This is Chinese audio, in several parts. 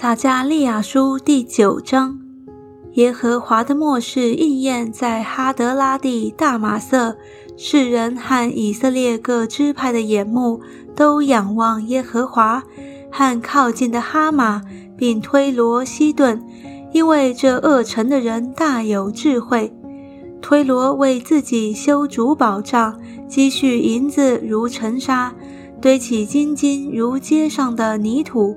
撒加利亚书第九章，耶和华的末世应验在哈德拉地大马色，世人和以色列各支派的眼目都仰望耶和华，和靠近的哈马，并推罗西顿，因为这恶城的人大有智慧。推罗为自己修筑宝藏，积蓄银子如尘沙，堆起金金如街上的泥土。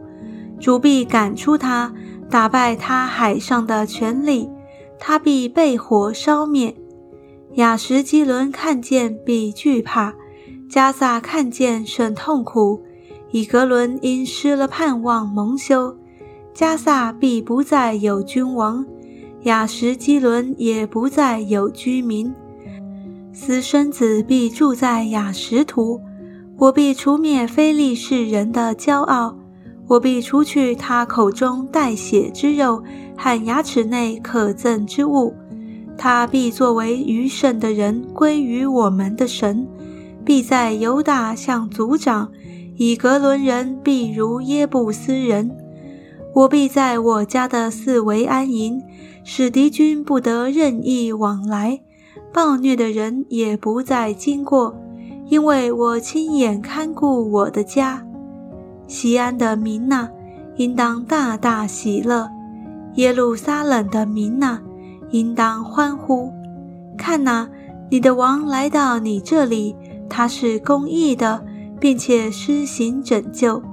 主必赶出他，打败他海上的权力，他必被火烧灭。雅什基伦看见必惧怕，加萨看见甚痛苦。以格伦因失了盼望蒙羞，加萨必不再有君王，雅什基伦也不再有居民。私生子必住在雅什图，我必除灭非利士人的骄傲。我必除去他口中带血之肉和牙齿内可憎之物，他必作为余剩的人归于我们的神，必在犹大向族长，以格伦人必如耶布斯人。我必在我家的四围安营，使敌军不得任意往来，暴虐的人也不再经过，因为我亲眼看顾我的家。西安的民呐，应当大大喜乐；耶路撒冷的民呐，应当欢呼。看呐，你的王来到你这里，他是公义的，并且施行拯救。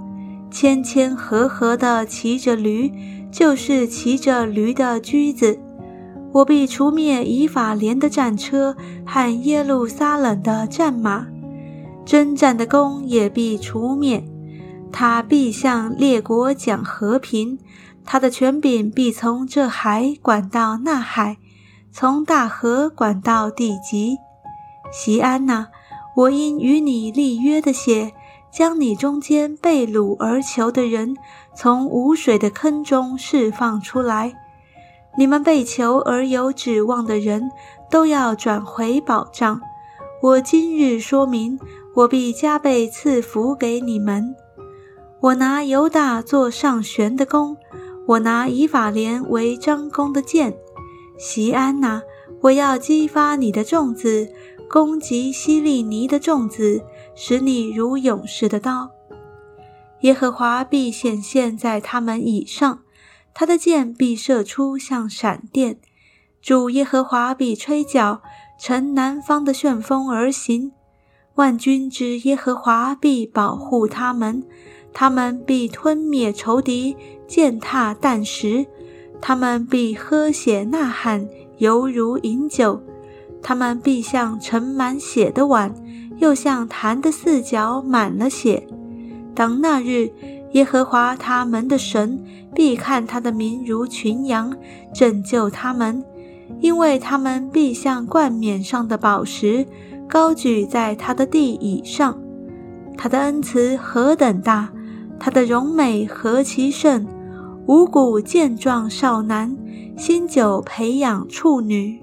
谦谦和和地骑着驴，就是骑着驴的驹子。我必除灭以法莲的战车和耶路撒冷的战马，征战的弓也必除灭。他必向列国讲和平，他的权柄必从这海管到那海，从大河管到地极。西安呐，我因与你立约的血，将你中间被掳而囚的人从无水的坑中释放出来。你们被囚而有指望的人都要转回保障。我今日说明，我必加倍赐福给你们。我拿犹大做上旋的弓，我拿以法莲为张弓的箭。西安呐，我要激发你的众子，攻击希利尼的众子，使你如勇士的刀。耶和华必显现在他们以上，他的箭必射出像闪电。主耶和华必吹角，乘南方的旋风而行。万军之耶和华必保护他们。他们必吞灭仇敌，践踏啖食；他们必喝血呐喊，犹如饮酒；他们必像盛满血的碗，又像坛的四角满了血。当那日，耶和华他们的神必看他的民如群羊，拯救他们，因为他们必像冠冕上的宝石，高举在他的地以上。他的恩慈何等大！他的容美何其甚，五谷健壮少男，新酒培养处女。